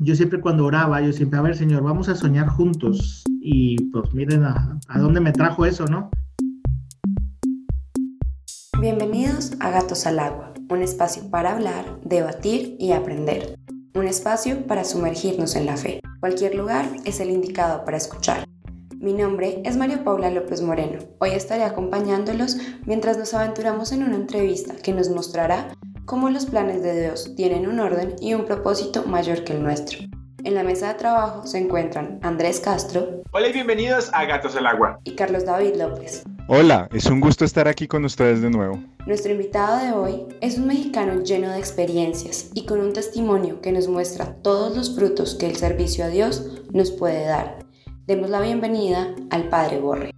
yo siempre cuando oraba, yo siempre, a ver, Señor, vamos a soñar juntos. Y pues miren a, a dónde me trajo eso, ¿no? Bienvenidos a Gatos al Agua, un espacio para hablar, debatir y aprender. Un espacio para sumergirnos en la fe. Cualquier lugar es el indicado para escuchar. Mi nombre es María Paula López Moreno. Hoy estaré acompañándolos mientras nos aventuramos en una entrevista que nos mostrará cómo los planes de Dios tienen un orden y un propósito mayor que el nuestro. En la mesa de trabajo se encuentran Andrés Castro. Hola y bienvenidos a Gatos al Agua. Y Carlos David López. Hola, es un gusto estar aquí con ustedes de nuevo. Nuestro invitado de hoy es un mexicano lleno de experiencias y con un testimonio que nos muestra todos los frutos que el servicio a Dios nos puede dar. Demos la bienvenida al Padre Borre.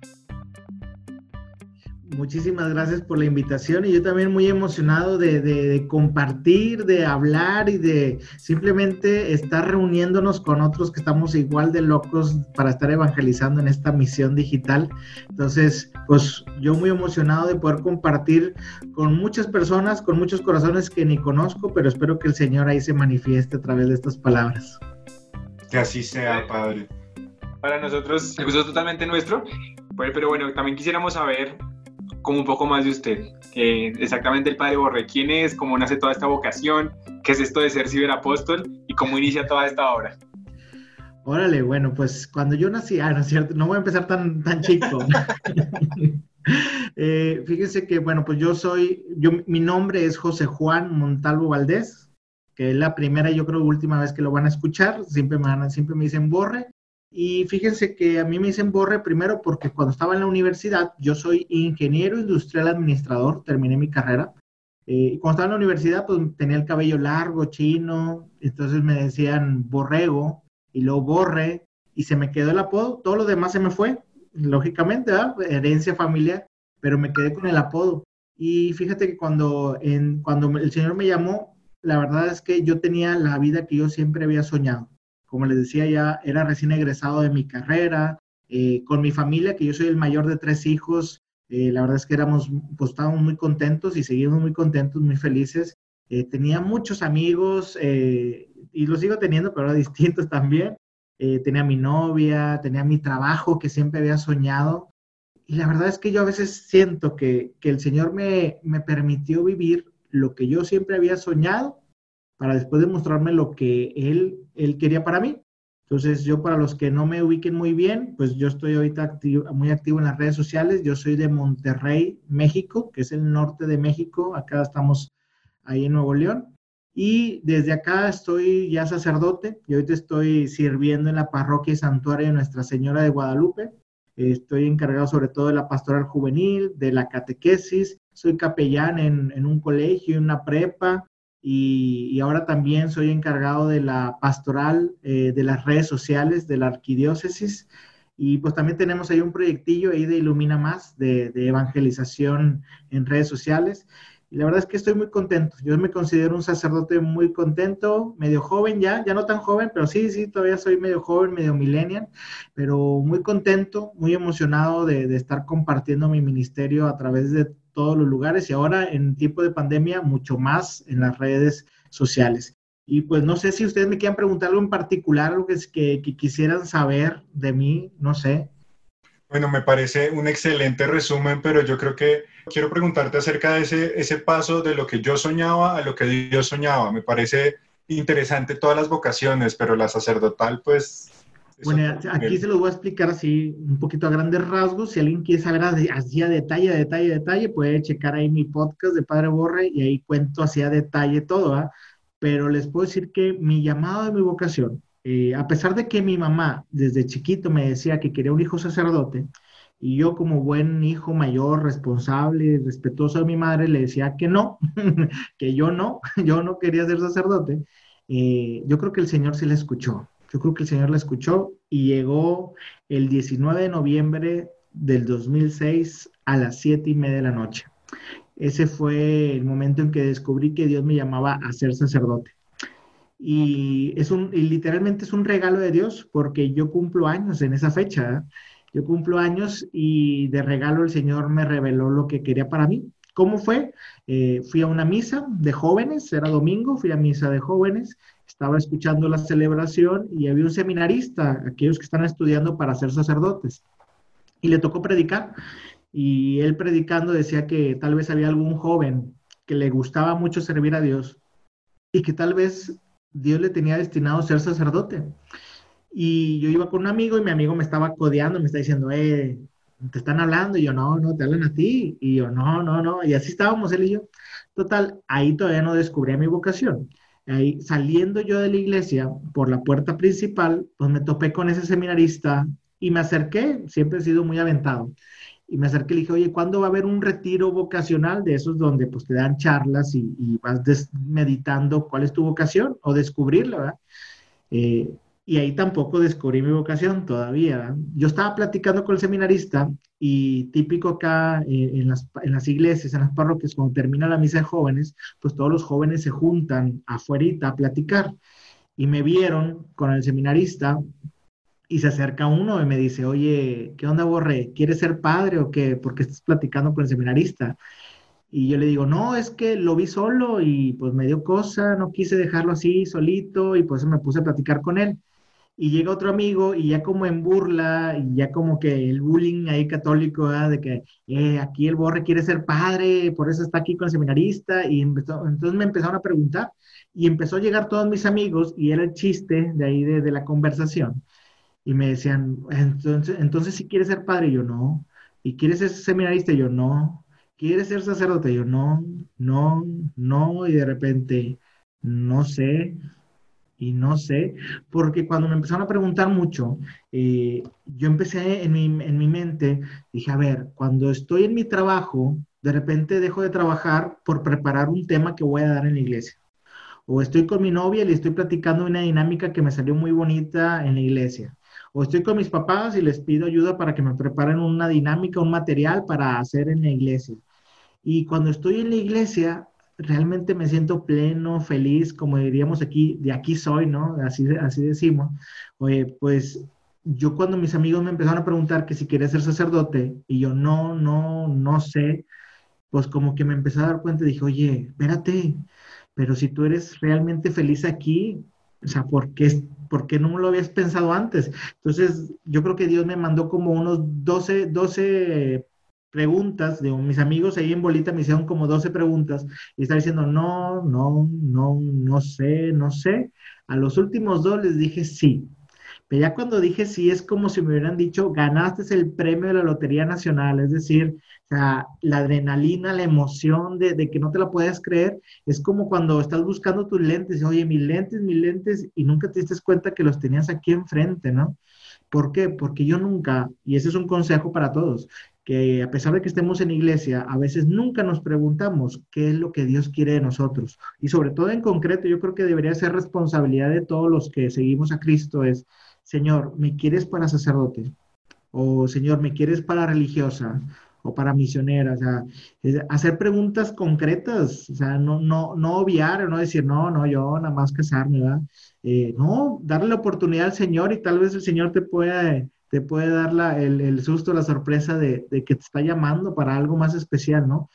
Muchísimas gracias por la invitación y yo también muy emocionado de, compartir, de hablar y de simplemente estar reuniéndonos con otros que estamos igual de locos para estar evangelizando en esta misión digital. Entonces, pues yo muy emocionado de poder compartir con muchas personas, con muchos corazones que ni conozco, pero espero que el Señor ahí se manifieste a través de estas palabras. Que así sea, Padre. Para nosotros el gusto es totalmente nuestro, pero bueno, también quisiéramos saber como un poco más de usted. exactamente el Padre Borre, ¿quién es? ¿Cómo nace toda esta vocación? ¿Qué es esto de ser ciberapóstol? ¿Y cómo inicia toda esta obra? Órale, bueno, pues cuando yo nací, ah, no voy a empezar tan, tan chico. eh, fíjense que, bueno, pues yo soy, yo, mi nombre es José Juan Montalvo Valdés, que es la primera y yo creo última vez que lo van a escuchar, siempre me, siempre me dicen Borre, y fíjense que a mí me dicen Borre primero porque cuando estaba en la universidad, yo soy ingeniero industrial administrador, terminé mi carrera. Eh, y cuando estaba en la universidad, pues tenía el cabello largo, chino, entonces me decían Borrego y luego Borre, y se me quedó el apodo. Todo lo demás se me fue, lógicamente, herencia familiar, pero me quedé con el apodo. Y fíjate que cuando, en, cuando el Señor me llamó, la verdad es que yo tenía la vida que yo siempre había soñado. Como les decía, ya era recién egresado de mi carrera, eh, con mi familia, que yo soy el mayor de tres hijos. Eh, la verdad es que éramos, pues estábamos muy contentos y seguimos muy contentos, muy felices. Eh, tenía muchos amigos y los sigo teniendo, pero distintos también. tenía mi novia, tenía mi trabajo que siempre había soñado. Y la verdad es que yo a veces siento que, que el Señor me, me permitió vivir lo que yo siempre había soñado para después demostrarme lo que él, él quería para mí. Entonces, yo para los que no me ubiquen muy bien, pues yo estoy ahorita muy activo en las redes sociales. Yo soy de Monterrey, México, que es el norte de México. Acá estamos ahí en Nuevo León. Y desde acá estoy ya sacerdote y ahorita estoy sirviendo en la parroquia y santuario de Nuestra Señora de Guadalupe. Estoy encargado sobre todo de la pastoral juvenil, de la catequesis. Soy capellán en, en un colegio, en una prepa y, ahora también soy encargado de la pastoral eh, de las redes sociales de la arquidiócesis y pues también tenemos ahí un proyectillo ahí de Ilumina Más, de, evangelización en redes sociales. Y la verdad es que estoy muy contento. Yo me considero un sacerdote muy contento, medio joven ya, ya no tan joven, pero sí, sí, todavía soy medio joven, medio millennial, pero muy contento, muy emocionado de, de estar compartiendo mi ministerio a través de todos los lugares y ahora en tiempo de pandemia mucho más en las redes sociales. Y pues no sé si ustedes me quieran preguntar algo en particular, algo que, que, quisieran saber de mí, no sé. Bueno, me parece un excelente resumen, pero yo creo que quiero preguntarte acerca de ese, ese paso de lo que yo soñaba a lo que Dios soñaba. Me parece interesante todas las vocaciones, pero la sacerdotal, pues bueno, aquí se los voy a explicar así un poquito a grandes rasgos. Si alguien quiere saber así a detalle, a detalle, a detalle, puede checar ahí mi podcast de Padre Borre y ahí cuento así a detalle todo. Pero les puedo decir que mi llamado de mi vocación, eh, a pesar de que mi mamá desde chiquito me decía que quería un hijo sacerdote, y yo como buen hijo mayor, responsable, respetuoso de mi madre, le decía que no, que yo no, yo no quería ser sacerdote, eh, yo creo que el Señor sí le escuchó. Yo creo que el Señor la escuchó y llegó el 19 de noviembre del 2006 a las 7 y media de la noche. Ese fue el momento en que descubrí que Dios me llamaba a ser sacerdote. Y, es un, literalmente es un regalo de Dios porque yo cumplo años en esa fecha. ¿eh? Yo cumplo años y de regalo el Señor me reveló lo que quería para mí. ¿Cómo fue? Eh, fui a una misa de jóvenes, era domingo, fui a misa de jóvenes estaba escuchando la celebración y había un seminarista, aquellos que están estudiando para ser sacerdotes, y le tocó predicar. Y él predicando decía que tal vez había algún joven que le gustaba mucho servir a Dios y que tal vez Dios le tenía destinado a ser sacerdote. Y yo iba con un amigo y mi amigo me estaba codeando, me está diciendo, eh, te están hablando. Y yo, no, no, te hablan a ti. Y yo, no, no, no. Y así estábamos él y yo. Total, ahí todavía no descubrí mi vocación. Ahí, saliendo yo de la iglesia por la puerta principal, pues me topé con ese seminarista y me acerqué, siempre he sido muy aventado. Y me acerqué y le dije, oye, ¿cuándo va a haber un retiro vocacional de esos donde pues te dan charlas y, y vas meditando cuál es tu vocación o descubrirla, ¿verdad? Eh, y ahí tampoco descubrí mi vocación todavía. Yo estaba platicando con el seminarista y típico acá eh, en, las, en, las, iglesias, en las parroquias, cuando termina la misa de jóvenes, pues todos los jóvenes se juntan afuera a platicar. Y me vieron con el seminarista y se acerca uno y me dice, oye, ¿qué onda, Borre? ¿Quieres ser padre o qué? ¿Por qué estás platicando con el seminarista? Y yo le digo, no, es que lo vi solo y pues me dio cosa, no quise dejarlo así solito y pues me puse a platicar con él y llega otro amigo y ya como en burla, y ya como que el bullying ahí católico, de que eh, aquí el Borre quiere ser padre, por eso está aquí con el seminarista, y entonces me empezaron a preguntar, y empezó a llegar todos mis amigos, y era el chiste de ahí de, la conversación, y me decían, entonces, entonces si quieres ser padre, yo no, y quieres ser seminarista, yo no, quieres ser sacerdote, yo no, no, no, y de repente, no sé, y no sé, porque cuando me empezaron a preguntar mucho, eh, yo empecé en mi, en mi mente, dije, a ver, cuando estoy en mi trabajo, de repente dejo de trabajar por preparar un tema que voy a dar en la iglesia. O estoy con mi novia y le estoy platicando una dinámica que me salió muy bonita en la iglesia. O estoy con mis papás y les pido ayuda para que me preparen una dinámica, un material para hacer en la iglesia. Y cuando estoy en la iglesia, realmente me siento pleno, feliz, como diríamos aquí, de aquí soy, ¿no? Así, así decimos. Oye, pues yo cuando mis amigos me empezaron a preguntar que si quería ser sacerdote y yo no, no, no sé, pues como que me empecé a dar cuenta y dije, oye, espérate, pero si tú eres realmente feliz aquí, o sea, ¿por qué, ¿por qué no lo habías pensado antes? Entonces, yo creo que Dios me mandó como unos 12, 12 preguntas de mis amigos ahí en bolita me hicieron como 12 preguntas y estaba diciendo no, no, no, no sé, no sé. A los últimos dos les dije sí. Pero ya cuando dije sí es como si me hubieran dicho ganaste el premio de la Lotería Nacional, es decir, la adrenalina, la emoción de, de, que no te la puedes creer, es como cuando estás buscando tus lentes, oye, mis lentes, mis lentes, y nunca te diste cuenta que los tenías aquí enfrente, ¿no? ¿Por qué? Porque yo nunca, y ese es un consejo para todos, que a pesar de que estemos en iglesia, a veces nunca nos preguntamos qué es lo que Dios quiere de nosotros. Y sobre todo en concreto, yo creo que debería ser responsabilidad de todos los que seguimos a Cristo es, Señor, ¿me quieres para sacerdote? O Señor, ¿me quieres para religiosa? o para misionera, o sea, hacer preguntas concretas, o sea, no, no, no obviar, no decir, no, no, yo nada más casarme, ¿verdad? Eh, no, darle la oportunidad al Señor y tal vez el Señor te pueda te puede dar la, el, el, susto, la sorpresa de, de, que te está llamando para algo más especial, ¿no?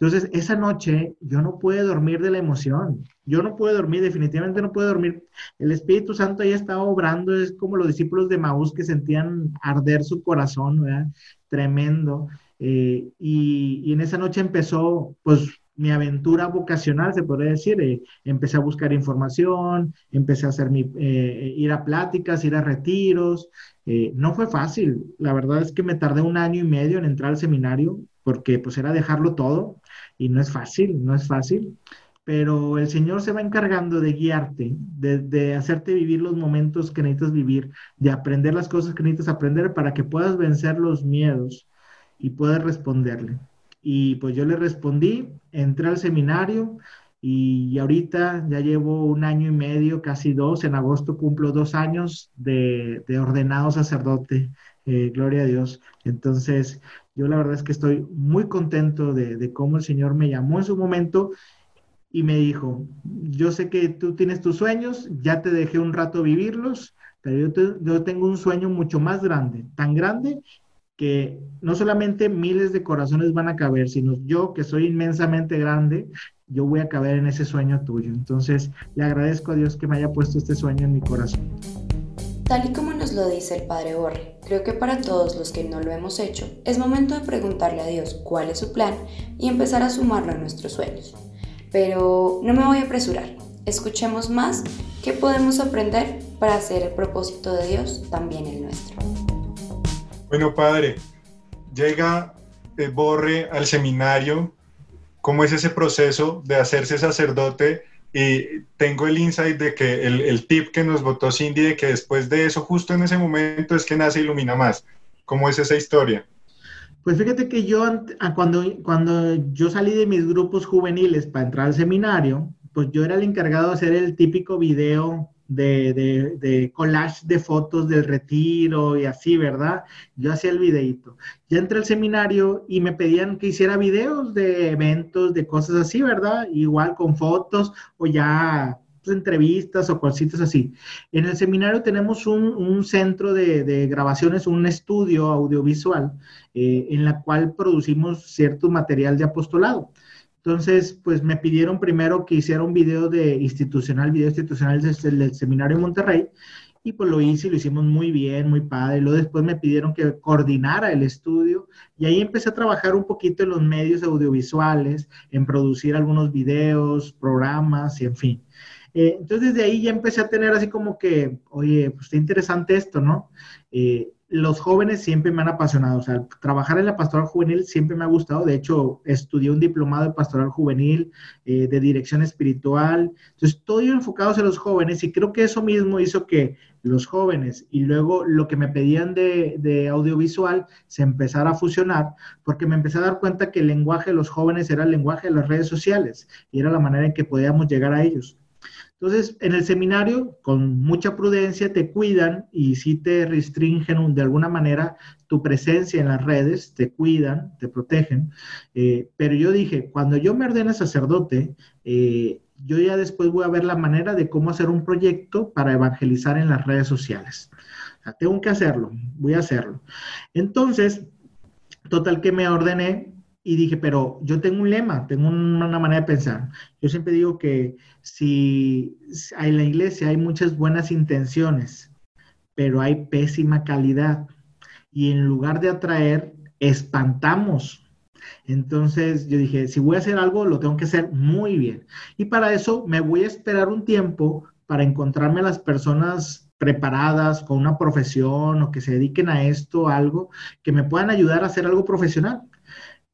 Entonces, esa noche yo no pude dormir de la emoción. Yo no pude dormir, definitivamente no pude dormir. El Espíritu Santo ahí estaba obrando, es como los discípulos de Maús que sentían arder su corazón, ¿verdad? Tremendo. Eh, y, y, en esa noche empezó, pues, mi aventura vocacional, se podría decir. Eh, empecé a buscar información, empecé a hacer mi, eh, ir a pláticas, ir a retiros. Eh, no fue fácil. La verdad es que me tardé un año y medio en entrar al seminario porque pues era dejarlo todo y no es fácil, no es fácil. Pero el Señor se va encargando de guiarte, de, de hacerte vivir los momentos que necesitas vivir, de aprender las cosas que necesitas aprender para que puedas vencer los miedos y puedas responderle. Y pues yo le respondí, entré al seminario y ahorita ya llevo un año y medio, casi dos, en agosto cumplo dos años de, ordenado sacerdote, eh, gloria a Dios. Entonces, yo la verdad es que estoy muy contento de, cómo el Señor me llamó en su momento y me dijo, yo sé que tú tienes tus sueños, ya te dejé un rato vivirlos, pero yo, yo tengo un sueño mucho más grande, tan grande que no solamente miles de corazones van a caber, sino yo que soy inmensamente grande, yo voy a caber en ese sueño tuyo. Entonces, le agradezco a Dios que me haya puesto este sueño en mi corazón. Tal y como nos lo dice el Padre Borre, creo que para todos los que no lo hemos hecho, es momento de preguntarle a Dios cuál es su plan y empezar a sumarlo a nuestros sueños. Pero no me voy a apresurar, escuchemos más qué podemos aprender para hacer el propósito de Dios también el nuestro. Bueno, Padre, llega eh, Borre al seminario, ¿cómo es ese proceso de hacerse sacerdote? Y tengo el insight de que el, tip que nos votó Cindy, de que después de eso, justo en ese momento, es que nace Ilumina Más. ¿Cómo es esa historia? Pues fíjate que yo, cuando, cuando yo salí de mis grupos juveniles para entrar al seminario, pues yo era el encargado de hacer el típico video de, de, collage de fotos del retiro y así, ¿verdad? Yo hacía el videito. Ya entré al seminario y me pedían que hiciera videos de eventos, de cosas así, ¿verdad? Igual con fotos o ya pues, entrevistas o cositas así. En el seminario tenemos un, centro de, grabaciones, un estudio audiovisual eh, en la cual producimos cierto material de apostolado. Entonces, pues me pidieron primero que hiciera un video de institucional, video institucional del, seminario de Monterrey, y pues lo hice y lo hicimos muy bien, muy padre. Luego después me pidieron que coordinara el estudio y ahí empecé a trabajar un poquito en los medios audiovisuales, en producir algunos videos, programas y en fin. Eh, entonces desde ahí ya empecé a tener así como que, oye, pues está interesante esto, ¿no? Eh, los jóvenes siempre me han apasionado, o sea, trabajar en la pastoral juvenil siempre me ha gustado, de hecho, estudié un diplomado de pastoral juvenil, eh, de dirección espiritual, entonces todo iba enfocado en los jóvenes y creo que eso mismo hizo que los jóvenes y luego lo que me pedían de, de audiovisual se empezara a fusionar, porque me empecé a dar cuenta que el lenguaje de los jóvenes era el lenguaje de las redes sociales y era la manera en que podíamos llegar a ellos. Entonces, en el seminario, con mucha prudencia, te cuidan y sí te restringen de alguna manera tu presencia en las redes, te cuidan, te protegen. Eh, pero yo dije, cuando yo me ordene sacerdote, eh, yo ya después voy a ver la manera de cómo hacer un proyecto para evangelizar en las redes sociales. Tengo que hacerlo, voy a hacerlo. Entonces, total que me ordené, y dije, pero yo tengo un lema, tengo una manera de pensar. Yo siempre digo que si en la iglesia hay muchas buenas intenciones, pero hay pésima calidad, y en lugar de atraer, espantamos. Entonces yo dije, si voy a hacer algo, lo tengo que hacer muy bien. Y para eso me voy a esperar un tiempo para encontrarme a las personas preparadas con una profesión o que se dediquen a esto, algo, que me puedan ayudar a hacer algo profesional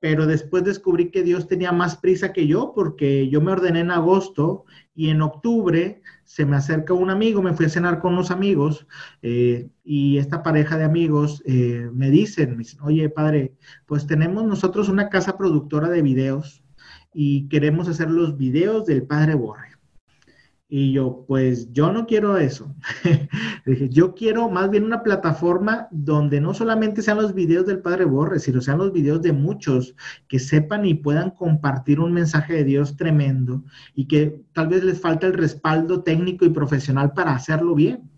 pero después descubrí que Dios tenía más prisa que yo porque yo me ordené en agosto y en octubre se me acerca un amigo, me fui a cenar con unos amigos eh, y esta pareja de amigos eh, me dicen, me dicen, oye padre, pues tenemos nosotros una casa productora de videos y queremos hacer los videos del padre Borre. Y yo, pues yo no quiero eso. Dije, yo quiero más bien una plataforma donde no solamente sean los videos del Padre Borre, sino sean los videos de muchos que sepan y puedan compartir un mensaje de Dios tremendo y que tal vez les falta el respaldo técnico y profesional para hacerlo bien.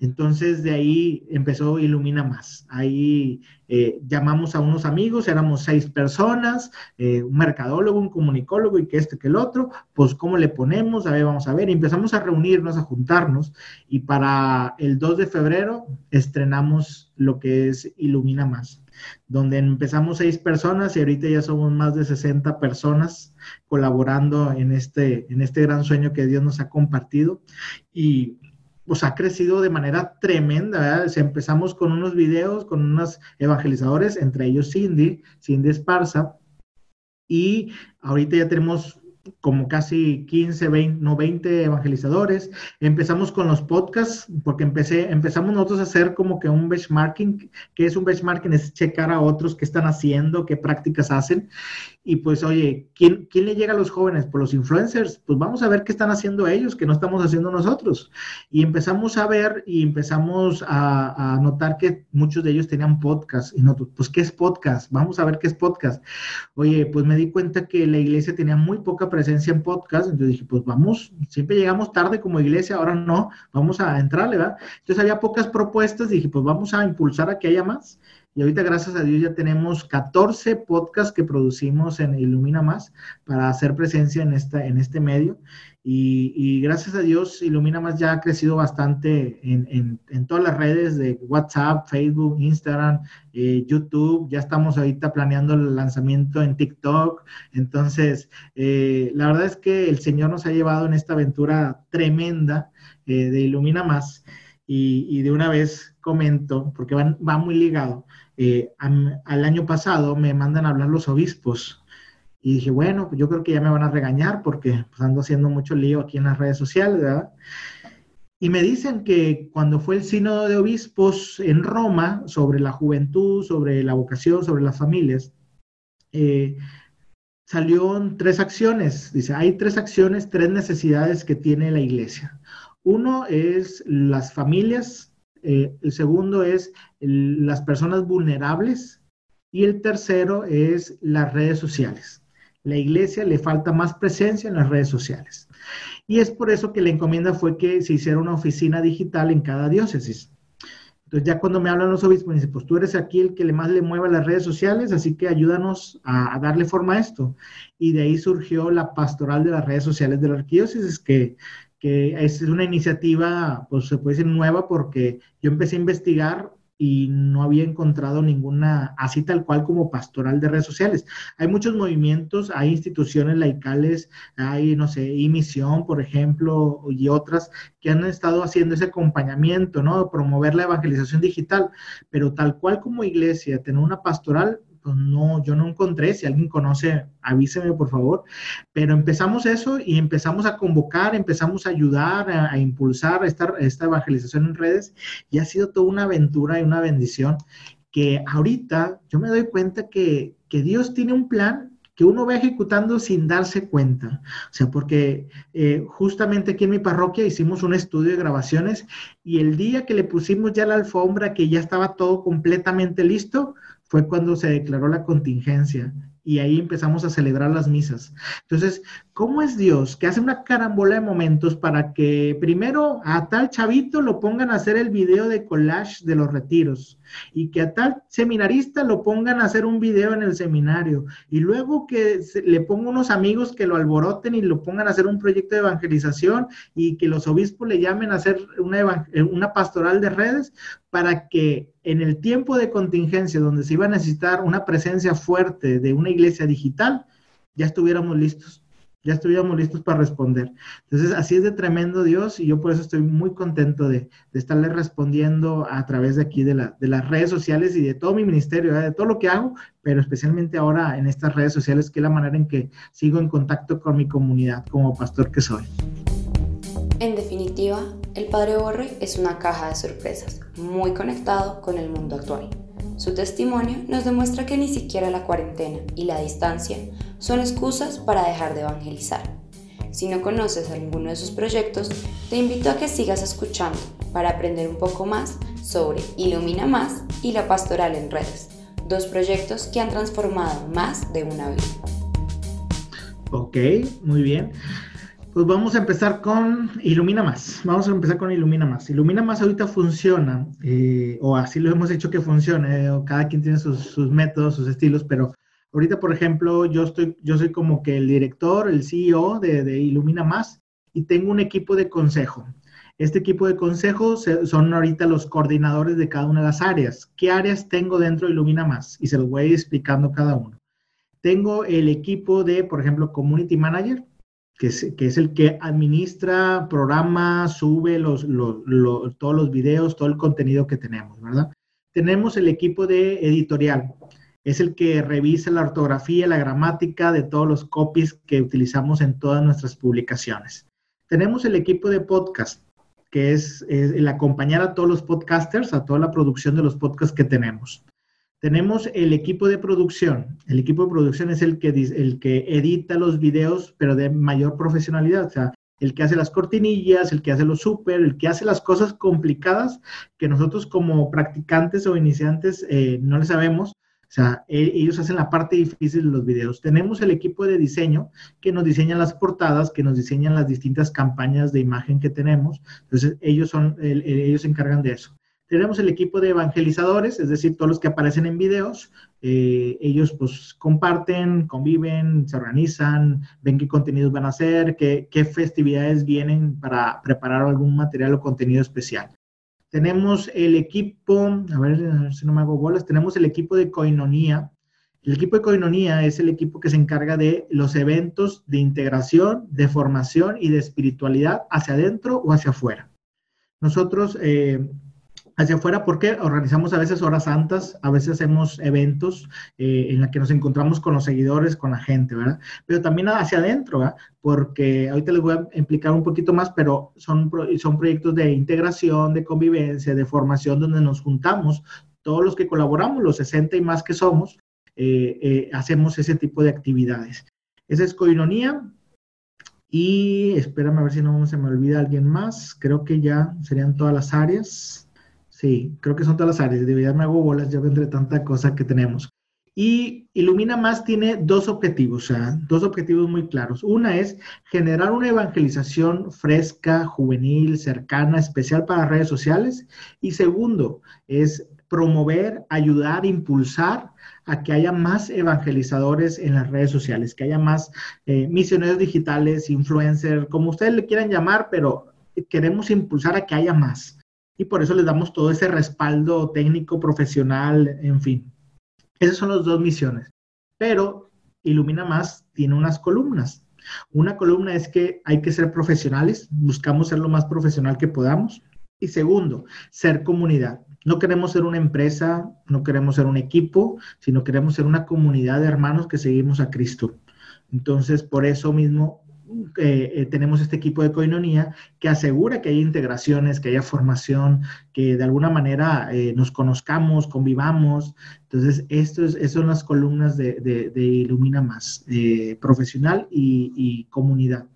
Entonces de ahí empezó Ilumina Más. Ahí eh, llamamos a unos amigos, éramos seis personas, eh, un mercadólogo, un comunicólogo y que este, que el otro, pues cómo le ponemos, a ver, vamos a ver, y empezamos a reunirnos, a juntarnos y para el 2 de febrero estrenamos lo que es Ilumina Más, donde empezamos seis personas y ahorita ya somos más de 60 personas colaborando en este, en este gran sueño que Dios nos ha compartido. Y pues ha crecido de manera tremenda. Empezamos con unos videos, con unos evangelizadores, entre ellos Cindy, Cindy Esparza, y ahorita ya tenemos como casi 15, 20, no 20 evangelizadores. Empezamos con los podcasts, porque empecé, empezamos nosotros a hacer como que un benchmarking, que es un benchmarking, es checar a otros qué están haciendo, qué prácticas hacen. Y pues, oye, ¿quién, ¿quién le llega a los jóvenes? Por los influencers. Pues vamos a ver qué están haciendo ellos, que no estamos haciendo nosotros. Y empezamos a ver y empezamos a, a notar que muchos de ellos tenían podcast. Y nosotros, pues, ¿qué es podcast? Vamos a ver qué es podcast. Oye, pues me di cuenta que la iglesia tenía muy poca en podcast. Entonces dije, pues vamos, siempre llegamos tarde como iglesia, ahora no, vamos a entrarle, ¿verdad? Entonces había pocas propuestas. Dije, pues vamos a impulsar a que haya más Y ahorita, gracias a Dios, ya tenemos 14 podcasts que producimos en Ilumina Más para hacer presencia en, esta, en este medio. Y, gracias a Dios, Ilumina Más ya ha crecido bastante en, todas las redes de WhatsApp, Facebook, Instagram, eh, YouTube. Ya estamos ahorita planeando el lanzamiento en TikTok. Entonces, eh, la verdad es que el Señor nos ha llevado en esta aventura tremenda eh, de Ilumina Más. Y, de una vez comento, porque va muy ligado, al año pasado me mandan a hablar los obispos y dije, bueno, yo creo que ya me van a regañar porque pues, ando haciendo mucho lío aquí en las redes sociales, ¿verdad? Y me dicen que cuando fue el sínodo de obispos en Roma sobre la juventud, sobre la vocación, sobre las familias, eh, salieron tres acciones. Dice, hay tres acciones, tres necesidades que tiene la iglesia. Uno es las familias, eh, el segundo es las personas vulnerables y el tercero es las redes sociales la iglesia le falta más presencia en las redes sociales. Y es por eso que la encomienda fue que se hiciera una oficina digital en cada diócesis. Entonces ya cuando me hablan los obispos, me dicen, pues tú eres aquí el que más le mueve las redes sociales, así que ayúdanos a, darle forma a esto. Y de ahí surgió la pastoral de las redes sociales de la arquidiócesis, que, que es una iniciativa, pues se puede decir nueva, porque yo empecé a investigar y no había encontrado ninguna así tal cual como pastoral de redes sociales. Hay muchos movimientos, hay instituciones laicales, hay, no sé, y misión, por ejemplo, y otras que han estado haciendo ese acompañamiento, ¿no? Promover la evangelización digital, pero tal cual como iglesia, tener una pastoral, pues no, yo no encontré, si alguien conoce, avíseme por favor, pero empezamos eso y empezamos a convocar, empezamos a ayudar, a, impulsar esta, esta evangelización en redes y ha sido toda una aventura y una bendición que ahorita yo me doy cuenta que, que Dios tiene un plan que uno va ejecutando sin darse cuenta. O sea, porque eh, justamente aquí en mi parroquia hicimos un estudio de grabaciones y el día que le pusimos ya la alfombra, que ya estaba todo completamente listo, fue cuando se declaró la contingencia y ahí empezamos a celebrar las misas. Entonces, ¿cómo es Dios que hace una carambola de momentos para que primero a tal chavito lo pongan a hacer el video de collage de los retiros y que a tal seminarista lo pongan a hacer un video en el seminario y luego que le pongan unos amigos que lo alboroten y lo pongan a hacer un proyecto de evangelización y que los obispos le llamen a hacer una, una pastoral de redes para que en el tiempo de contingencia donde se iba a necesitar una presencia fuerte de una iglesia digital, ya estuviéramos listos, ya estuviéramos listos para responder. Entonces, así es de tremendo Dios y yo por eso estoy muy contento de, estarle respondiendo a través de aquí de, las redes sociales y de todo mi ministerio, de todo lo que hago, pero especialmente ahora en estas redes sociales, que es la manera en que sigo en contacto con mi comunidad como pastor que soy. En definitiva, el Padre Borre es una caja de sorpresas, muy conectado con el mundo actual. Su testimonio nos demuestra que ni siquiera la cuarentena y la distancia son excusas para dejar de evangelizar. Si no conoces alguno de sus proyectos, te invito a que sigas escuchando para aprender un poco más sobre Ilumina Más y la Pastoral en Redes, dos proyectos que han transformado más de una vida. Ok, muy bien. Pues vamos a empezar con Ilumina Más. Vamos a empezar con Ilumina Más. Ilumina Más ahorita funciona, eh, o así lo hemos hecho que funcione, o cada quien tiene sus, métodos, sus estilos, pero ahorita, por ejemplo, yo, estoy, yo soy como que el director, el CEO de, de Ilumina Más, y tengo un equipo de consejo. Este equipo de consejo son ahorita los coordinadores de cada una de las áreas. ¿Qué áreas tengo dentro de Ilumina Más? Y se los voy explicando cada uno. Tengo el equipo de, por ejemplo, Community Manager, que es, el que administra, programa, sube los, todos los videos, todo el contenido que tenemos, ¿verdad? Tenemos el equipo de editorial, es el que revisa la ortografía, la gramática de todos los copies que utilizamos en todas nuestras publicaciones. Tenemos el equipo de podcast, que es el acompañar a todos los podcasters, a toda la producción de los podcasts que tenemos. Tenemos el equipo de producción. El equipo de producción es el que, el que edita los videos, pero de mayor profesionalidad. O sea, el que hace las cortinillas, el que hace los súper, el que hace las cosas complicadas que nosotros como practicantes o iniciantes eh, no le sabemos. O sea, e, ellos hacen la parte difícil de los videos. Tenemos el equipo de diseño que nos diseñan las portadas, que nos diseñan las distintas campañas de imagen que tenemos. Entonces, ellos, son, ellos se encargan de eso. Tenemos el equipo de evangelizadores, es decir, todos los que aparecen en videos. Eh, ellos pues comparten, conviven, se organizan, ven qué contenidos van a hacer, qué, festividades vienen para preparar algún material o contenido especial. Tenemos el equipo, a ver, a ver si no me hago bolas, tenemos el equipo de coinonía, el equipo de Coinonía es el equipo que se encarga de los eventos de integración, de formación y de espiritualidad hacia adentro o hacia afuera. Nosotros, eh, hacia afuera, porque organizamos a veces horas santas, a veces hacemos eventos eh, en los que nos encontramos con los seguidores, con la gente, ¿verdad? Pero también hacia adentro, ¿verdad? Porque ahorita les voy a explicar un poquito más, pero son, son proyectos de integración, de convivencia, de formación, donde nos juntamos todos los que colaboramos, los 60 y más que somos, eh, eh, hacemos ese tipo de actividades. Esa es coinonía. Y espérame a ver si no se me olvida alguien más. Creo que ya serían todas las áreas. Sí, creo que son todas las áreas. De verdad me hago bolas ya entre tanta cosa que tenemos. Y Ilumina Más tiene dos objetivos, o sea, dos objetivos muy claros. Una es generar una evangelización fresca, juvenil, cercana, especial para redes sociales. Y segundo, es promover, ayudar, impulsar a que haya más evangelizadores en las redes sociales, que haya más eh, misioneros digitales, influencers, como ustedes le quieran llamar, pero queremos impulsar a que haya más. Y por eso les damos todo ese respaldo técnico, profesional, en fin. Esas son las dos misiones. Pero Ilumina Más tiene unas columnas. Una columna es que hay que ser profesionales, buscamos ser lo más profesional que podamos. Y segundo, ser comunidad. No queremos ser una empresa, no queremos ser un equipo, sino queremos ser una comunidad de hermanos que seguimos a Cristo. Entonces, por eso mismo eh, eh, tenemos este equipo de coinonía que asegura que haya integraciones, que haya formación, que de alguna manera eh, nos conozcamos, convivamos. Entonces, esto son las columnas de, Ilumina Más, profesional y comunidad.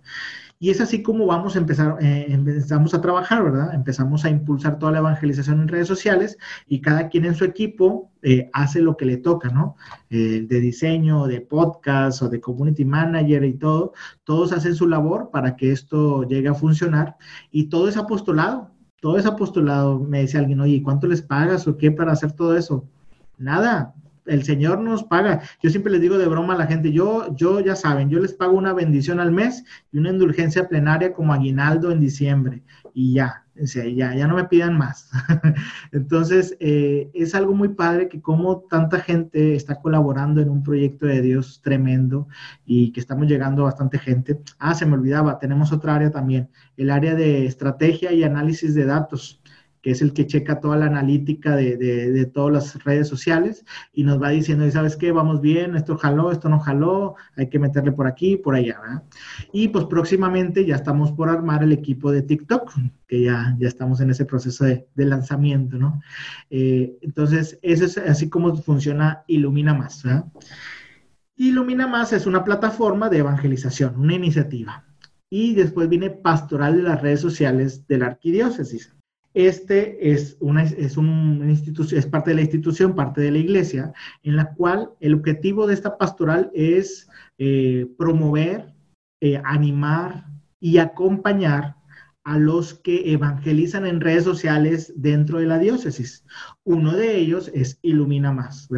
Y es así como vamos a empezar, eh, empezamos a trabajar, ¿verdad? Empezamos a impulsar toda la evangelización en redes sociales y cada quien en su equipo eh, hace lo que le toca, ¿no? Eh, de diseño, de podcast o de community manager y todo, todos hacen su labor para que esto llegue a funcionar y todo es apostolado, todo es apostolado. Me dice alguien, oye, ¿cuánto les pagas o qué para hacer todo eso? Nada, el Señor nos paga. Yo siempre les digo de broma a la gente, yo, yo ya saben, yo les pago una bendición al mes y una indulgencia plenaria como aguinaldo en diciembre y ya, ya, ya no me pidan más. Entonces, eh, es algo muy padre que como tanta gente está colaborando en un proyecto de Dios tremendo y que estamos llegando a bastante gente. Ah, se me olvidaba, tenemos otra área también, el área de estrategia y análisis de datos que es el que checa toda la analítica de, de, todas las redes sociales y nos va diciendo, ¿sabes qué? Vamos bien, esto jaló, esto no jaló, hay que meterle por aquí, por allá. Y pues próximamente ya estamos por armar el equipo de TikTok, que ya, ya estamos en ese proceso de, de lanzamiento, ¿no? Eh, entonces, eso es así como funciona Ilumina Más. Ilumina Más es una plataforma de evangelización, una iniciativa. Y después viene Pastoral de las redes sociales de la Arquidiócesis. Este es, una, es, un es parte de la institución, parte de la iglesia, en la cual el objetivo de esta pastoral es eh, promover, eh, animar y acompañar a los que evangelizan en redes sociales dentro de la diócesis. Uno de ellos es Ilumina Más,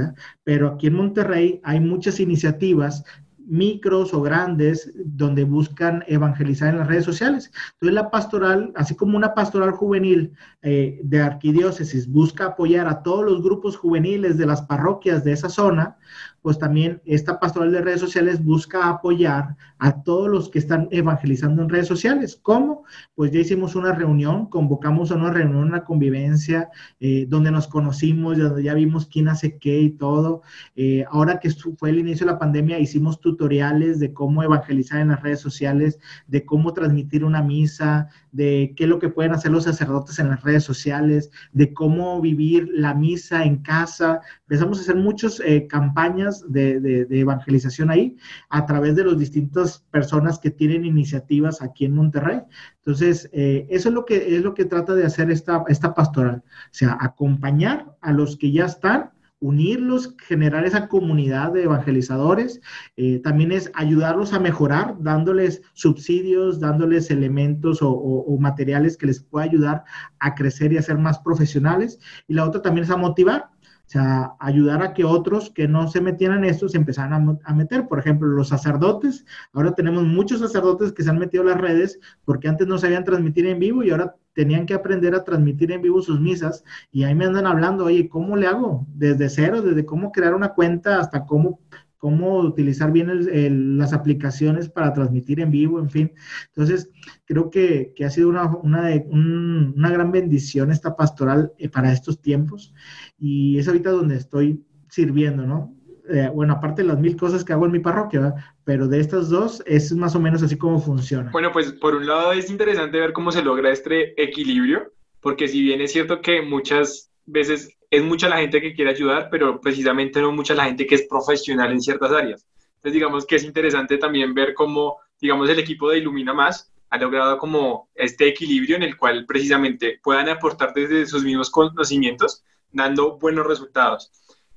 pero aquí en Monterrey hay muchas iniciativas micros o grandes donde buscan evangelizar en las redes sociales. Entonces la pastoral, así como una pastoral juvenil eh, de arquidiócesis busca apoyar a todos los grupos juveniles de las parroquias de esa zona, pues también esta pastoral de redes sociales busca apoyar a todos los que están evangelizando en redes sociales. ¿Cómo? Pues ya hicimos una reunión, convocamos a una reunión, una convivencia, eh, donde nos conocimos, donde ya vimos quién hace qué y todo. Eh, ahora que fue el inicio de la pandemia, hicimos tutoriales de cómo evangelizar en las redes sociales, de cómo transmitir una misa, de qué es lo que pueden hacer los sacerdotes en las redes sociales, de cómo vivir la misa en casa. Empezamos a hacer muchas eh, campañas de, evangelización ahí a través de las distintas personas que tienen iniciativas aquí en Monterrey. Entonces, eh, eso es lo que es lo que trata de hacer esta, esta pastoral, o sea, acompañar a los que ya están unirlos, generar esa comunidad de evangelizadores, eh, también es ayudarlos a mejorar, dándoles subsidios, dándoles elementos o, materiales que les pueda ayudar a crecer y a ser más profesionales. Y la otra también es a motivar, o sea, ayudar a que otros que no se metieran en esto se empezaran a, meter. Por ejemplo, los sacerdotes. Ahora tenemos muchos sacerdotes que se han metido a las redes porque antes no sabían transmitir en vivo y ahora tenían que aprender a transmitir en vivo sus misas y ahí me andan hablando, oye, ¿cómo le hago? Desde cero, desde cómo crear una cuenta hasta cómo, cómo utilizar bien las aplicaciones para transmitir en vivo, en fin. Entonces, creo que, ha sido una, una, una gran bendición esta pastoral eh, para estos tiempos y es ahorita donde estoy sirviendo, ¿no? Eh, bueno, aparte de las mil cosas que hago en mi parroquia, pero de estas dos es más o menos así como funciona. Bueno, pues por un lado es interesante ver cómo se logra este equilibrio, porque si bien es cierto que muchas veces es mucha la gente que quiere ayudar, pero precisamente no mucha la gente que es profesional en ciertas áreas. Entonces, digamos que es interesante también ver cómo, digamos, el equipo de Ilumina Más ha logrado como este equilibrio en el cual precisamente puedan aportar desde sus mismos conocimientos, dando buenos resultados.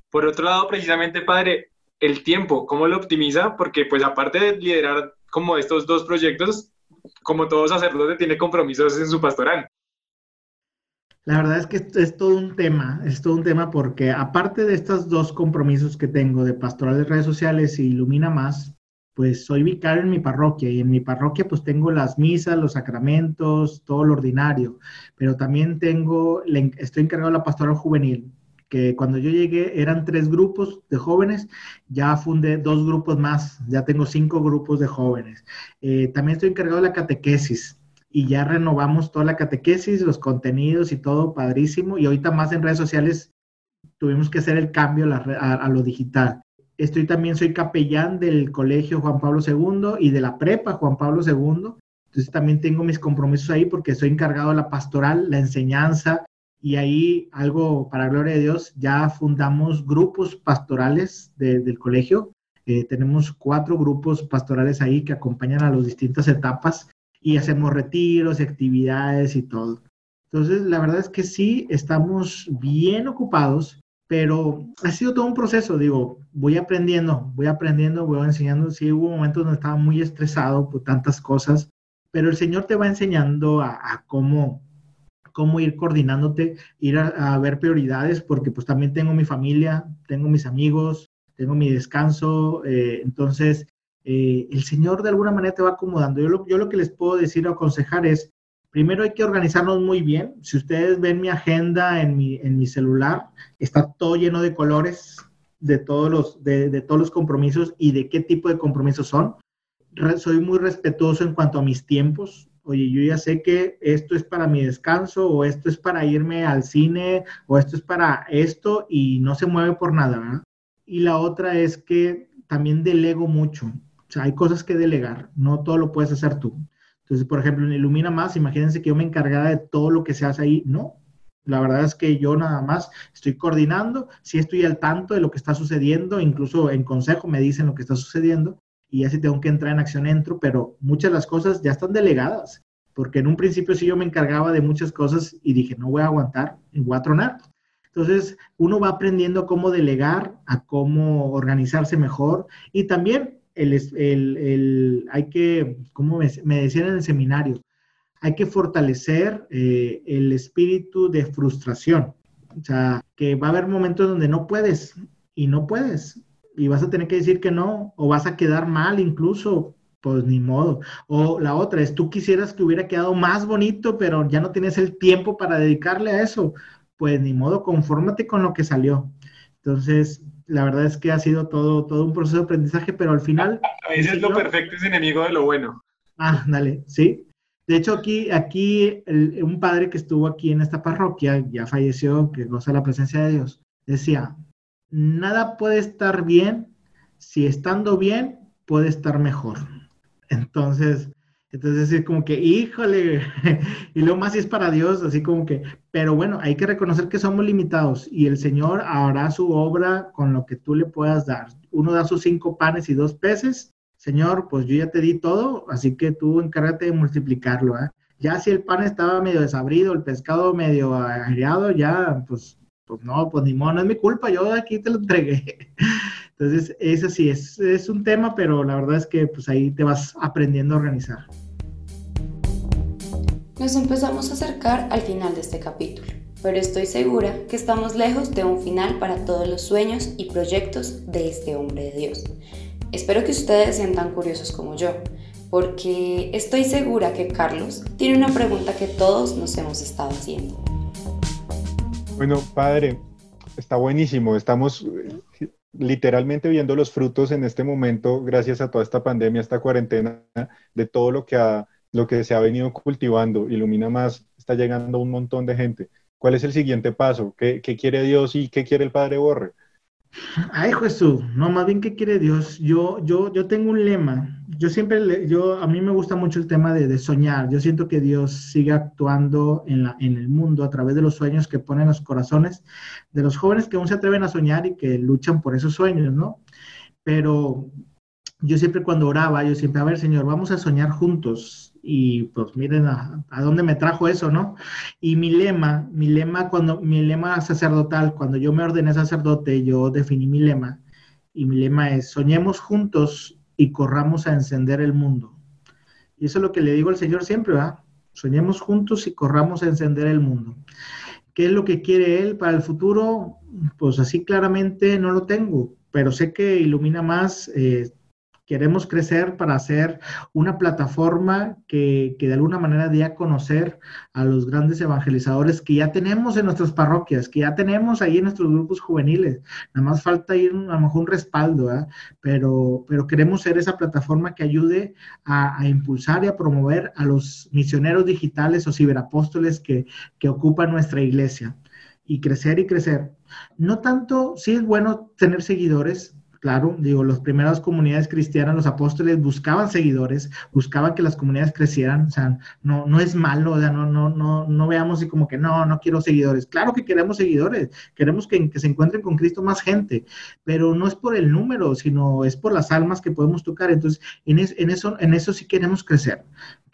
Por otro lado, precisamente, padre, el tiempo, ¿cómo lo optimiza? Porque pues aparte de liderar como estos dos proyectos, como todo sacerdote tiene compromisos en su pastoral. La verdad es que es todo un tema, es todo un tema porque aparte de estos dos compromisos que tengo de pastoral de redes sociales y Ilumina Más, pues soy vicario en mi parroquia y en mi parroquia pues tengo las misas, los sacramentos, todo lo ordinario, pero también tengo, estoy encargado de la pastoral juvenil que cuando yo llegué eran tres grupos de jóvenes, ya fundé dos grupos más, ya tengo cinco grupos de jóvenes. Eh, también estoy encargado de la catequesis y ya renovamos toda la catequesis, los contenidos y todo padrísimo. Y ahorita más en redes sociales tuvimos que hacer el cambio a, lo digital. Estoy también, soy capellán del Colegio Juan Pablo II y de la Prepa Juan Pablo II. Entonces también tengo mis compromisos ahí porque estoy encargado de la pastoral, la enseñanza, y ahí algo para gloria de Dios, ya fundamos grupos pastorales del colegio. Eh, tenemos cuatro grupos pastorales ahí que acompañan a las distintas etapas y hacemos retiros y actividades y todo. Entonces, la verdad es que sí, estamos bien ocupados, pero ha sido todo un proceso, digo, voy aprendiendo, voy aprendiendo, voy enseñando. Sí, hubo momentos donde estaba muy estresado por tantas cosas, pero el Señor te va enseñando a, a cómo, cómo ir coordinándote, ir a, ver prioridades, porque pues también tengo mi familia, tengo mis amigos, tengo mi descanso, eh, entonces eh, el Señor de alguna manera te va acomodando. Yo lo, yo lo que les puedo decir o aconsejar es, primero hay que organizarnos muy bien. Si ustedes ven mi agenda en mi, en mi celular, está todo lleno de colores de todos, los, de, de todos los compromisos y de qué tipo de compromisos son. soy muy respetuoso en cuanto a mis tiempos oye, yo ya sé que esto es para mi descanso o esto es para irme al cine o esto es para esto y no se mueve por nada. Y la otra es que también delego mucho. Hay cosas que delegar, no todo lo puedes hacer tú. Entonces, por ejemplo, en Ilumina Más, imagínense que yo me encargara de todo lo que se hace ahí. No, la verdad es que yo nada más estoy coordinando, sí estoy al tanto de lo que está sucediendo, incluso en consejo me dicen lo que está sucediendo, y ya si tengo que entrar en acción entro, pero muchas de las cosas ya están delegadas, porque en un principio sí yo me encargaba de muchas cosas y dije, no voy a aguantar, voy a tronar. Entonces, uno va aprendiendo cómo delegar, a cómo organizarse mejor y también el, el, el hay que, como me, decían en el seminario, hay que fortalecer eh, el espíritu de frustración. O sea, que va a haber momentos donde no puedes y no puedes y vas a tener que decir que no, o vas a quedar mal incluso, pues ni modo. O la otra es, tú quisieras que hubiera quedado más bonito, pero ya no tienes el tiempo para dedicarle a eso, pues ni modo, confórmate con lo que salió. Entonces, la verdad es que ha sido todo, todo un proceso de aprendizaje, pero al final... A veces lo perfecto es enemigo de lo bueno. Ah, dale, sí. De hecho, aquí, aquí un padre que estuvo aquí en esta parroquia, ya falleció, que goza la presencia de Dios, decía, nada puede estar bien si estando bien puede estar mejor. Entonces, entonces es como que, híjole, y lo más es para Dios, así como que, pero bueno, hay que reconocer que somos limitados y el Señor hará su obra con lo que tú le puedas dar. Uno da sus cinco panes y dos peces, Señor, pues yo ya te di todo, así que tú encárgate de multiplicarlo. ¿eh? Ya si el pan estaba medio desabrido, el pescado medio agriado, ya pues pues no, pues ni modo, no es mi culpa, yo aquí te lo entregué. Entonces, eso sí, es, es un tema, pero la verdad es que pues ahí te vas aprendiendo a organizar. Nos empezamos a acercar al final de este capítulo, pero estoy segura que estamos lejos de un final para todos los sueños y proyectos de este hombre de Dios. Espero que ustedes sean tan curiosos como yo, porque estoy segura que Carlos tiene una pregunta que todos nos hemos estado haciendo. Bueno, padre, está buenísimo. Estamos literalmente viendo los frutos en este momento, gracias a toda esta pandemia, esta cuarentena, de todo lo que, lo que se ha venido cultivando. Ilumina más, está llegando un montón de gente. ¿Cuál es el siguiente paso? ¿Qué, qué quiere Dios y qué quiere el Padre Borre? Ay, Jesús, no, más bien, ¿qué quiere Dios? Yo, yo, yo tengo un lema. Yo siempre, yo, a mí me gusta mucho el tema de, de, soñar. Yo siento que Dios sigue actuando en, la, en el mundo a través de los sueños que ponen los corazones de los jóvenes que aún se atreven a soñar y que luchan por esos sueños, ¿no? Pero yo siempre cuando oraba, yo siempre, a ver, Señor, vamos a soñar juntos y pues miren a, dónde me trajo eso, ¿no? Y mi lema, mi lema cuando, mi lema sacerdotal, cuando yo me ordené sacerdote, yo definí mi lema y mi lema es, soñemos juntos y corramos a encender el mundo. Y eso es lo que le digo al Señor siempre, ¿verdad? Soñemos juntos y corramos a encender el mundo. ¿Qué es lo que quiere Él para el futuro? Pues así claramente no lo tengo, pero sé que ilumina más. Eh, Queremos crecer para hacer una plataforma que, que, de alguna manera dé a conocer a los grandes evangelizadores que ya tenemos en nuestras parroquias, que ya tenemos ahí en nuestros grupos juveniles. Nada más falta ir a lo mejor un respaldo, ¿eh? pero, pero queremos ser esa plataforma que ayude a, impulsar y a promover a los misioneros digitales o ciberapóstoles que, que ocupan nuestra iglesia y crecer y crecer. No tanto, sí es bueno tener seguidores, Claro, digo, las primeras comunidades cristianas, los apóstoles buscaban seguidores, buscaban que las comunidades crecieran, o sea, no, no es malo, o sea, no, no, no, no veamos así como que no, no quiero seguidores. Claro que queremos seguidores, queremos que, se encuentren con Cristo más gente, pero no es por el número, sino es por las almas que podemos tocar. Entonces, en, en, eso, en eso sí queremos crecer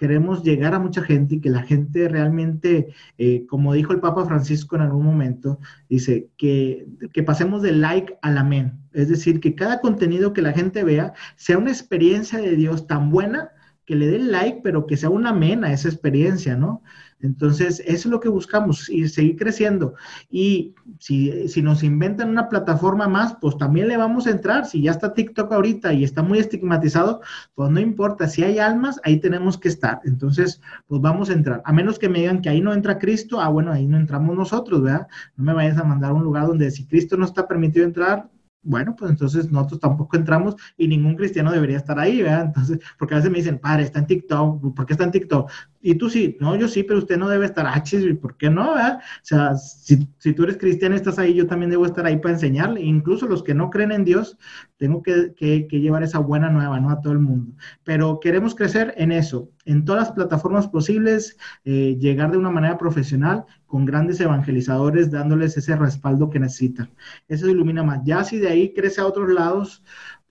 queremos llegar a mucha gente y que la gente realmente, eh, como dijo el Papa Francisco en algún momento, dice que, que pasemos del like al amén. Es decir, que cada contenido que la gente vea sea una experiencia de Dios tan buena que le den like, pero que sea un amén a esa experiencia, ¿no? Entonces, eso es lo que buscamos, y seguir creciendo. Y si, si, nos inventan una plataforma más, pues también le vamos a entrar. Si ya está TikTok ahorita y está muy estigmatizado, pues no importa. Si hay almas, ahí tenemos que estar. Entonces, pues vamos a entrar. A menos que me digan que ahí no entra Cristo, ah, bueno, ahí no entramos nosotros, ¿verdad? No me vayas a mandar a un lugar donde si Cristo no está permitido entrar, bueno, pues entonces nosotros tampoco entramos y ningún cristiano debería estar ahí, ¿verdad? Entonces, porque a veces me dicen, padre, está en TikTok, ¿por qué está en TikTok? Y tú sí, no, yo sí, pero usted no debe estar, ah, ¿y por qué no? O sea, si, si, tú eres cristiano estás ahí, yo también debo estar ahí para enseñarle. Incluso los que no creen en Dios, tengo que, que, llevar esa buena nueva, ¿no? A todo el mundo. Pero queremos crecer en eso, en todas las plataformas posibles, eh, llegar de una manera profesional con grandes evangelizadores dándoles ese respaldo que necesitan. Eso ilumina más. Ya si de ahí crece a otros lados,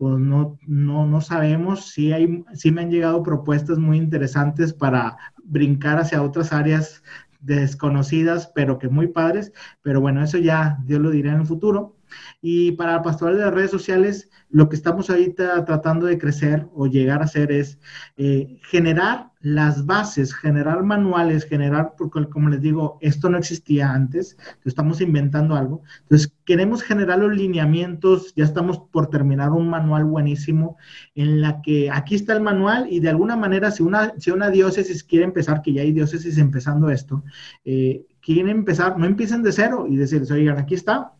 pues no, no, no sabemos. si sí me han llegado propuestas muy interesantes para brincar hacia otras áreas desconocidas, pero que muy padres. Pero bueno, eso ya Dios lo dirá en el futuro. Y para la pastoral de las redes sociales, lo que estamos ahorita tratando de crecer o llegar a hacer es eh, generar las bases, generar manuales, generar, porque como les digo, esto no existía antes, estamos inventando algo. Entonces, queremos generar los lineamientos, ya estamos por terminar un manual buenísimo en la que aquí está el manual y de alguna manera si una, si una diócesis quiere empezar, que ya hay diócesis empezando esto, eh, quieren empezar, no empiecen de cero y decirles, oigan, aquí está,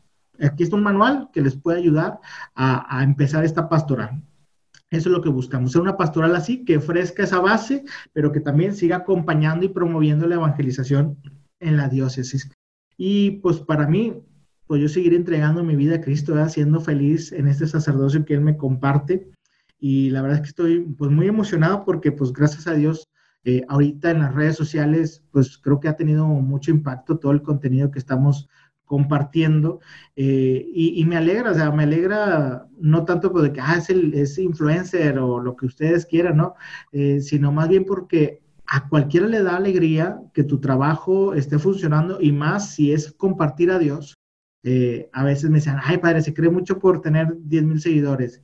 aquí está un manual que les puede ayudar a, empezar esta pastoral. Eso es lo que buscamos, ser una pastoral así, que ofrezca esa base, pero que también siga acompañando y promoviendo la evangelización en la diócesis. Y pues para mí, pues yo seguiré entregando mi vida a Cristo, siendo feliz en este sacerdocio que Él me comparte. Y la verdad es que estoy pues muy emocionado porque pues gracias a Dios, eh, ahorita en las redes sociales, pues creo que ha tenido mucho impacto todo el contenido que estamos compartiendo eh, y, me alegra, o sea, me alegra no tanto porque ah, es, el, es influencer o lo que ustedes quieran, ¿no? Eh, sino más bien porque a cualquiera le da alegría que tu trabajo esté funcionando y más si es compartir a Dios, eh, a veces me decían, ay padre, se cree mucho por tener 10 mil seguidores.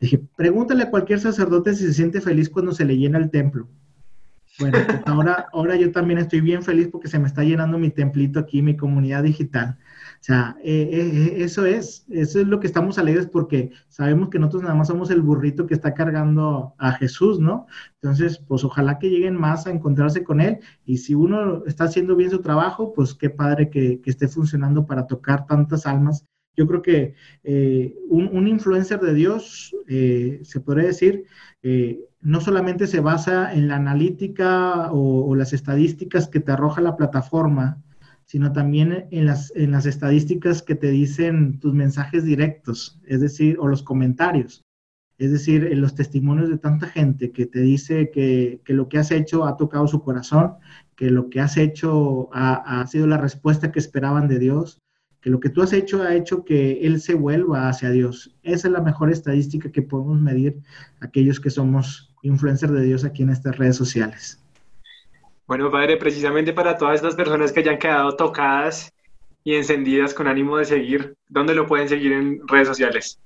Dije, pregúntale a cualquier sacerdote si se siente feliz cuando se le llena el templo. Bueno, pues ahora, ahora yo también estoy bien feliz porque se me está llenando mi templito aquí, mi comunidad digital. O sea, eh, eh, eso es, eso es lo que estamos alegres porque sabemos que nosotros nada más somos el burrito que está cargando a Jesús, ¿no? Entonces, pues ojalá que lleguen más a encontrarse con Él y si uno está haciendo bien su trabajo, pues qué padre que, esté funcionando para tocar tantas almas. Yo creo que eh, un, influencer de Dios, se podría decir, no solamente se basa en la analítica o, las estadísticas que te arroja la plataforma, sino también en las, en las estadísticas que te dicen tus mensajes directos, es decir, o los comentarios. Es decir, en los testimonios de tanta gente que te dice que, lo que has hecho ha tocado su corazón, que lo que has hecho ha, sido la respuesta que esperaban de Dios, que lo que tú has hecho ha hecho que Él se vuelva hacia Dios. Esa es la mejor estadística que podemos medir aquellos que somos influencers de Dios aquí en estas redes sociales. Bueno, padre, precisamente para todas estas personas que ya han quedado tocadas y encendidas con ánimo de seguir, ¿dónde lo pueden seguir en redes sociales?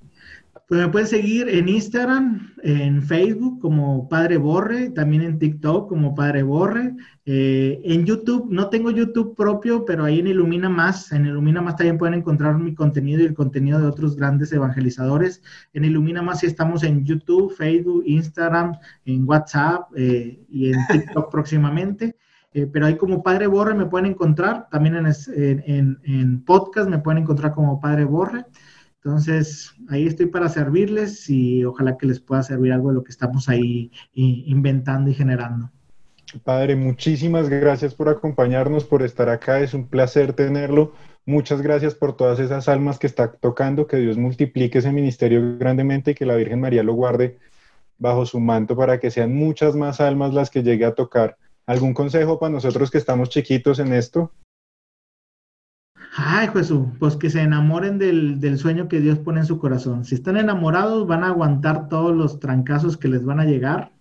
Pues me pueden seguir en Instagram, en Facebook como Padre Borre, también en TikTok como Padre Borre, eh, en YouTube, no tengo YouTube propio, pero ahí en Ilumina Más, en Ilumina Más también pueden encontrar mi contenido y el contenido de otros grandes evangelizadores. En Ilumina Más estamos en YouTube, Facebook, Instagram, en WhatsApp eh, y en TikTok próximamente. Eh, pero ahí como Padre Borre me pueden encontrar, también en, en podcast me pueden encontrar como Padre Borre. Entonces, ahí estoy para servirles y ojalá que les pueda servir algo de lo que estamos ahí inventando y generando. Padre, muchísimas gracias por acompañarnos, por estar acá. Es un placer tenerlo. Muchas gracias por todas esas almas que está tocando. Que Dios multiplique ese ministerio grandemente y que la Virgen María lo guarde bajo su manto para que sean muchas más almas las que llegue a tocar. ¿Algún consejo para nosotros que estamos chiquitos en esto? Ay, Jesús, pues que se enamoren del, del, sueño que Dios pone en su corazón. Si están enamorados, van a aguantar todos los trancazos que les van a llegar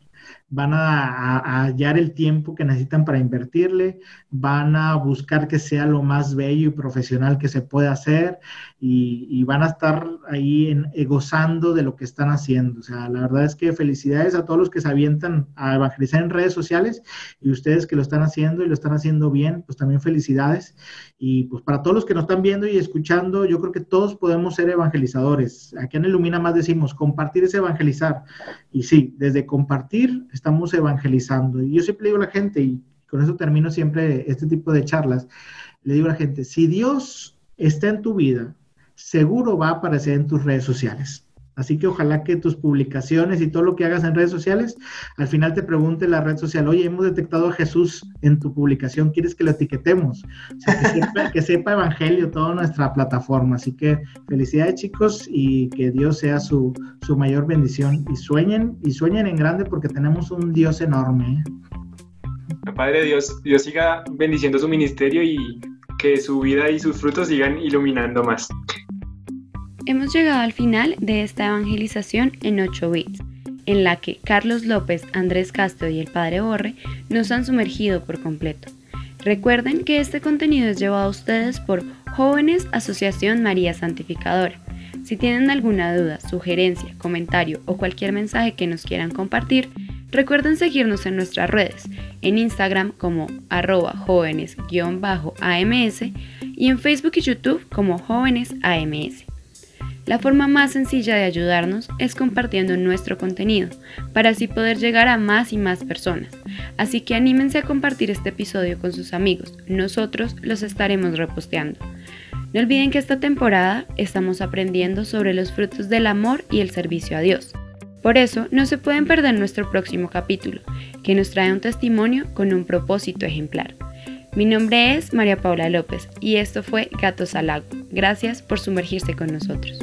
van a, hallar el tiempo que necesitan para invertirle, van a buscar que sea lo más bello y profesional que se pueda hacer y, van a estar ahí gozando de lo que están haciendo. O sea, la verdad es que felicidades a todos los que se avientan a evangelizar en redes sociales y ustedes que lo están haciendo y lo están haciendo bien, pues también felicidades. Y pues para todos los que nos están viendo y escuchando, yo creo que todos podemos ser evangelizadores. Aquí en Ilumina más decimos, compartir es evangelizar. Y sí, desde compartir estamos evangelizando. Y yo siempre digo a la gente, y con eso termino siempre este tipo de charlas, le digo a la gente, si Dios está en tu vida, seguro va a aparecer en tus redes sociales. Así que ojalá que tus publicaciones y todo lo que hagas en redes sociales, al final te pregunte la red social, oye, hemos detectado a Jesús en tu publicación, ¿quieres que lo etiquetemos? O sea, que sepa, que sepa Evangelio toda nuestra plataforma. Así que felicidades chicos y que Dios sea su, su mayor bendición. Y sueñen, y sueñen en grande porque tenemos un Dios enorme. ¿eh? Padre Dios, Dios siga bendiciendo su ministerio y que su vida y sus frutos sigan iluminando más. Hemos llegado al final de esta evangelización en 8 bits, en la que Carlos López, Andrés Castro y el Padre Borre nos han sumergido por completo. Recuerden que este contenido es llevado a ustedes por Jóvenes Asociación María Santificadora. Si tienen alguna duda, sugerencia, comentario o cualquier mensaje que nos quieran compartir, recuerden seguirnos en nuestras redes, en Instagram como arroba jóvenes-ams y en Facebook y YouTube como jóvenes AMS. La forma más sencilla de ayudarnos es compartiendo nuestro contenido, para así poder llegar a más y más personas. Así que anímense a compartir este episodio con sus amigos, nosotros los estaremos reposteando. No olviden que esta temporada estamos aprendiendo sobre los frutos del amor y el servicio a Dios. Por eso, no se pueden perder nuestro próximo capítulo, que nos trae un testimonio con un propósito ejemplar. Mi nombre es María Paula López y esto fue Gatos al Agua. Gracias por sumergirse con nosotros.